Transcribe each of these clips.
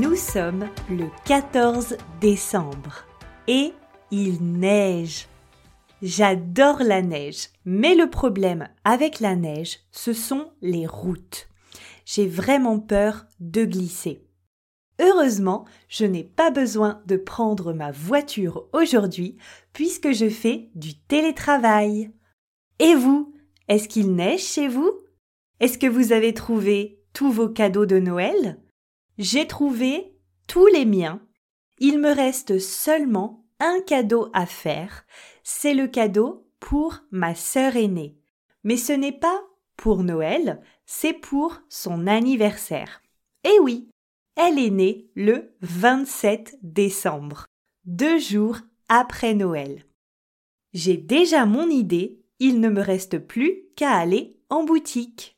Nous sommes le 14 décembre et il neige. J'adore la neige, mais le problème avec la neige, ce sont les routes. J'ai vraiment peur de glisser. Heureusement, je n'ai pas besoin de prendre ma voiture aujourd'hui puisque je fais du télétravail. Et vous, est-ce qu'il neige chez vous? Est-ce que vous avez trouvé tous vos cadeaux de Noël? J'ai trouvé tous les miens. Il me reste seulement un cadeau à faire. C'est le cadeau pour ma sœur aînée. Mais ce n'est pas pour Noël, c'est pour son anniversaire. Eh oui, elle est née le 27 décembre, deux jours après Noël. J'ai déjà mon idée, il ne me reste plus qu'à aller en boutique.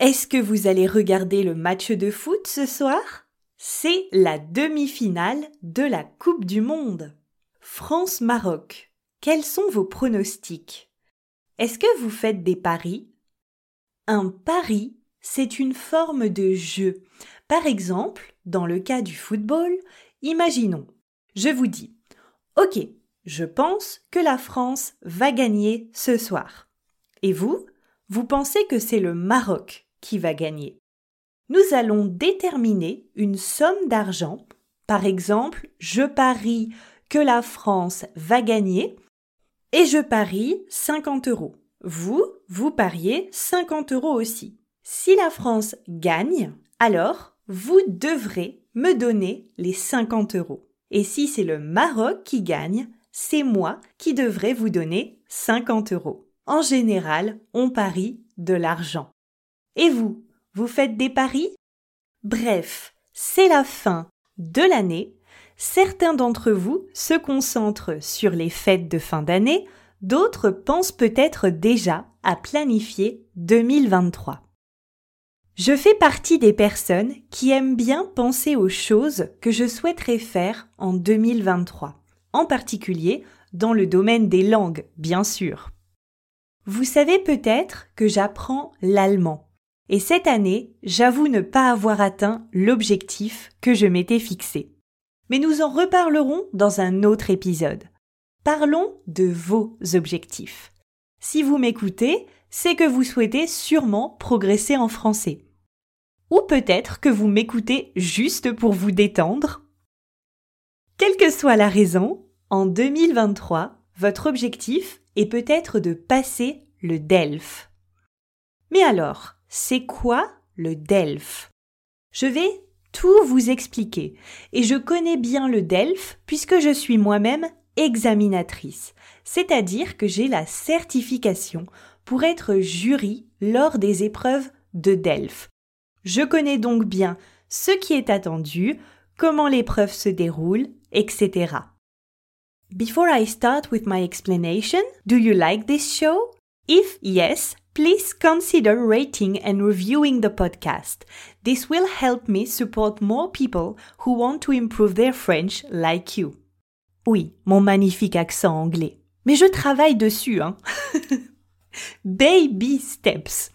Est-ce que vous allez regarder le match de foot ce soir? C'est la demi-finale de la Coupe du Monde. France-Maroc. Quels sont vos pronostics? Est-ce que vous faites des paris? Un pari, c'est une forme de jeu. Par exemple, dans le cas du football, imaginons, je vous dis, OK, je pense que la France va gagner ce soir. Et vous, vous pensez que c'est le Maroc? Qui va gagner. Nous allons déterminer une somme d'argent. Par exemple, je parie que la France va gagner et je parie 50 euros. Vous, vous pariez 50 euros aussi. Si la France gagne, alors vous devrez me donner les 50 euros. Et si c'est le Maroc qui gagne, c'est moi qui devrais vous donner 50 euros. En général, on parie de l'argent. Et vous, vous faites des paris? Bref, c'est la fin de l'année. Certains d'entre vous se concentrent sur les fêtes de fin d'année, d'autres pensent peut-être déjà à planifier 2023. Je fais partie des personnes qui aiment bien penser aux choses que je souhaiterais faire en 2023, en particulier dans le domaine des langues, bien sûr. Vous savez peut-être que j'apprends l'allemand. Et cette année, j'avoue ne pas avoir atteint l'objectif que je m'étais fixé. Mais nous en reparlerons dans un autre épisode. Parlons de vos objectifs. Si vous m'écoutez, c'est que vous souhaitez sûrement progresser en français. Ou peut-être que vous m'écoutez juste pour vous détendre. Quelle que soit la raison, en 2023, votre objectif est peut-être de passer le DELF. Mais alors, c'est quoi le DELF Je vais tout vous expliquer. Et je connais bien le DELF puisque je suis moi-même examinatrice, c'est-à-dire que j'ai la certification pour être jury lors des épreuves de DELF. Je connais donc bien ce qui est attendu, comment l'épreuve se déroule, etc. Before I start with my explanation, do you like this show? If yes, please consider rating and reviewing the podcast. This will help me support more people who want to improve their French like you. Oui, mon magnifique accent anglais. Mais je travaille dessus, hein. Baby steps.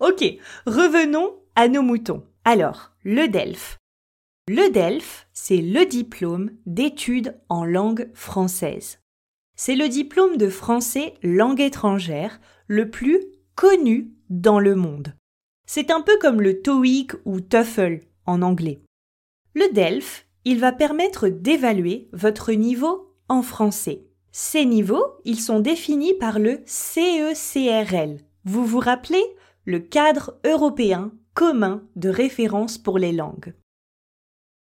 Ok, revenons à nos moutons. Alors, le DELF. Le DELF, c'est le diplôme d'études en langue française. C'est le diplôme de français langue étrangère le plus connu dans le monde. C'est un peu comme le TOEIC ou TOEFL en anglais. Le DELF il va permettre d'évaluer votre niveau en français. Ces niveaux, ils sont définis par le CECRL. Vous vous rappelez? Le cadre européen commun de référence pour les langues.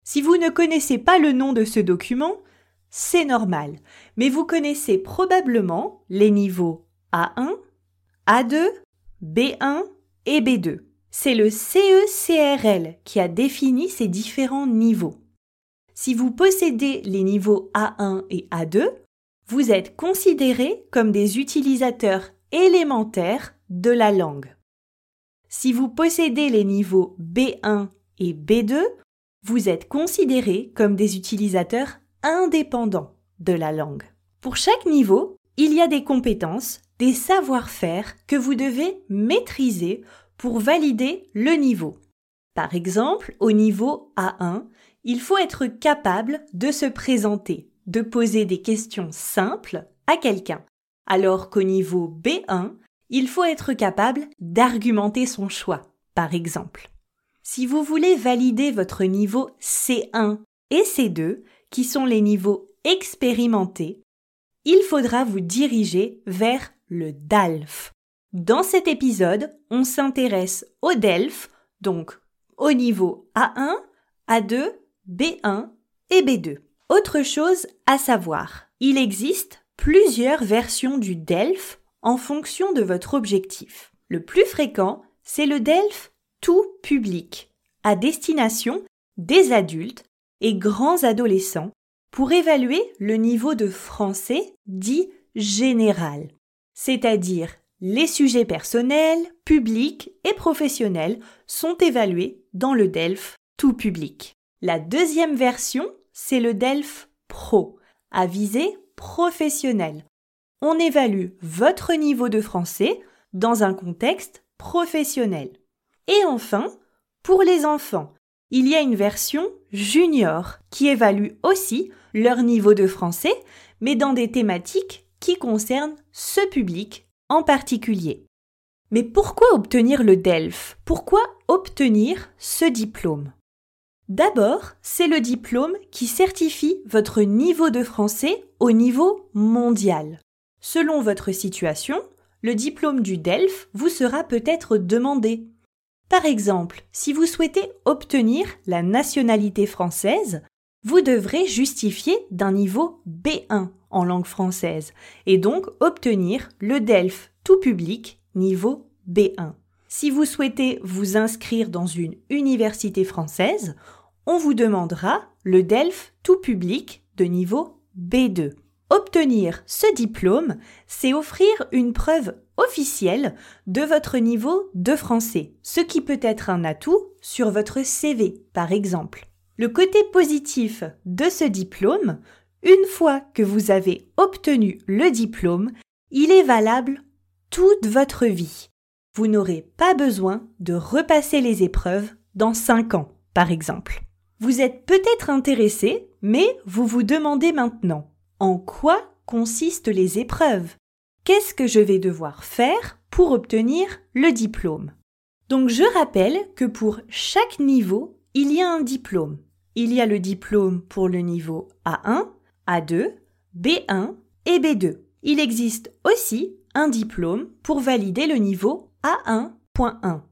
Si vous ne connaissez pas le nom de ce document, c'est normal, mais vous connaissez probablement les niveaux A1, A2, B1 et B2. C'est le CECRL qui a défini ces différents niveaux. Si vous possédez les niveaux A1 et A2, vous êtes considéré comme des utilisateurs élémentaires de la langue. Si vous possédez les niveaux B1 et B2, vous êtes considéré comme des utilisateurs indépendants de la langue. Pour chaque niveau, il y a des compétences, des savoir-faire que vous devez maîtriser pour valider le niveau. Par exemple, au niveau A1, il faut être capable de se présenter, de poser des questions simples à quelqu'un, alors qu'au niveau B1, il faut être capable d'argumenter son choix, par exemple. Si vous voulez valider votre niveau C1 et C2, qui sont les niveaux expérimentés, il faudra vous diriger vers le DALF. Dans cet épisode, on s'intéresse au DELF, donc au niveau A1, A2, B1 et B2. Autre chose à savoir, il existe plusieurs versions du DELF en fonction de votre objectif. Le plus fréquent, c'est le DELF tout public, à destination des adultes et grands adolescents pour évaluer le niveau de français dit général, c'est-à-dire les sujets personnels, publics et professionnels sont évalués dans le DELF tout public. La deuxième version, c'est le DELF Pro, à visée professionnelle. On évalue votre niveau de français dans un contexte professionnel. Et enfin, pour les enfants, il y a une version junior qui évalue aussi leur niveau de français, mais dans des thématiques qui concernent ce public en particulier. Mais pourquoi obtenir le DELF? Pourquoi obtenir ce diplôme? D'abord, c'est le diplôme qui certifie votre niveau de français au niveau mondial. Selon votre situation, le diplôme du DELF vous sera peut-être demandé. Par exemple, si vous souhaitez obtenir la nationalité française, vous devrez justifier d'un niveau B1 en langue française et donc obtenir le DELF tout public niveau B1. Si vous souhaitez vous inscrire dans une université française, on vous demandera le DELF tout public de niveau B2. Obtenir ce diplôme, c'est offrir une preuve officielle de votre niveau de français, ce qui peut être un atout sur votre CV, par exemple. Le côté positif de ce diplôme, une fois que vous avez obtenu le diplôme, il est valable toute votre vie. Vous n'aurez pas besoin de repasser les épreuves dans 5 ans, par exemple. Vous êtes peut-être intéressé, mais vous vous demandez maintenant en quoi consistent les épreuves? Qu'est-ce que je vais devoir faire pour obtenir le diplôme? Donc je rappelle que pour chaque niveau, il y a un diplôme. Il y a le diplôme pour le niveau A1, A2, B1 et B2. Il existe aussi un diplôme pour valider le niveau A1.1.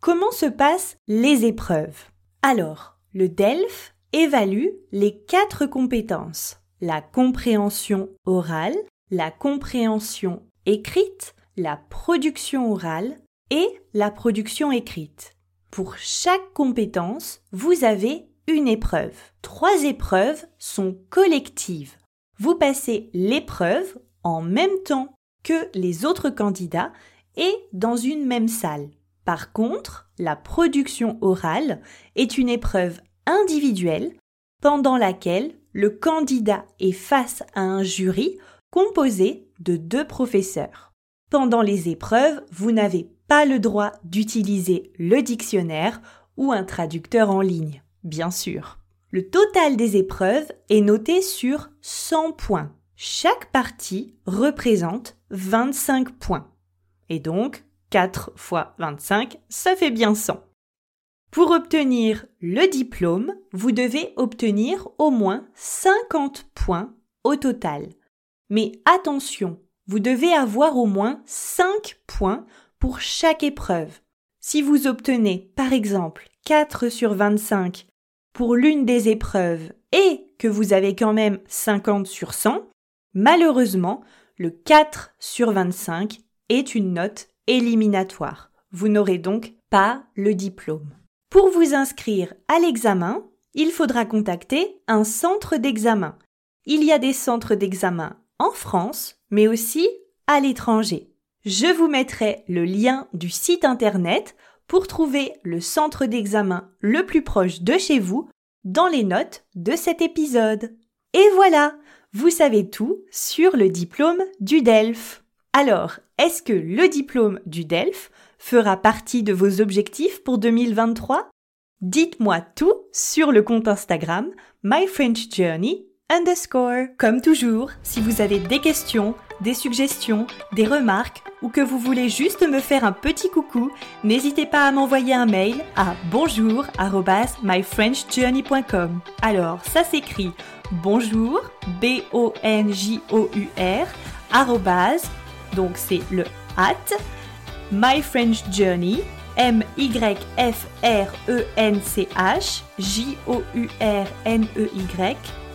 Comment se passent les épreuves? Alors, le DELF évalue les quatre compétences. La compréhension orale, la compréhension écrite, la production orale et la production écrite. Pour chaque compétence, vous avez une épreuve. Trois épreuves sont collectives. Vous passez l'épreuve en même temps que les autres candidats et dans une même salle. Par contre, la production orale est une épreuve individuelle pendant laquelle le candidat est face à un jury composé de deux professeurs. Pendant les épreuves, vous n'avez pas le droit d'utiliser le dictionnaire ou un traducteur en ligne, bien sûr. Le total des épreuves est noté sur 100 points. Chaque partie représente 25 points. Et donc, 4 fois 25, ça fait bien 100. Pour obtenir le diplôme, vous devez obtenir au moins 50 points au total. Mais attention, vous devez avoir au moins 5 points pour chaque épreuve. Si vous obtenez, par exemple, 4 sur 25 pour l'une des épreuves et que vous avez quand même 50 sur 100, malheureusement, le 4 sur 25 est une note éliminatoire. Vous n'aurez donc pas le diplôme. Pour vous inscrire à l'examen, il faudra contacter un centre d'examen. Il y a des centres d'examen en France, mais aussi à l'étranger. Je vous mettrai le lien du site internet pour trouver le centre d'examen le plus proche de chez vous dans les notes de cet épisode. Et voilà, vous savez tout sur le diplôme du DELF. Alors, est-ce que le diplôme du DELF fera partie de vos objectifs pour 2023 Dites-moi tout sur le compte Instagram My French Journey underscore. Comme toujours, si vous avez des questions, des suggestions, des remarques ou que vous voulez juste me faire un petit coucou, n'hésitez pas à m'envoyer un mail à bonjour myfrenchjourney.com. Alors, ça s'écrit bonjour, B-O-N-J-O-U-R, donc c'est le at, myfrenchjourney, M-Y-F-R-E-N-C-H,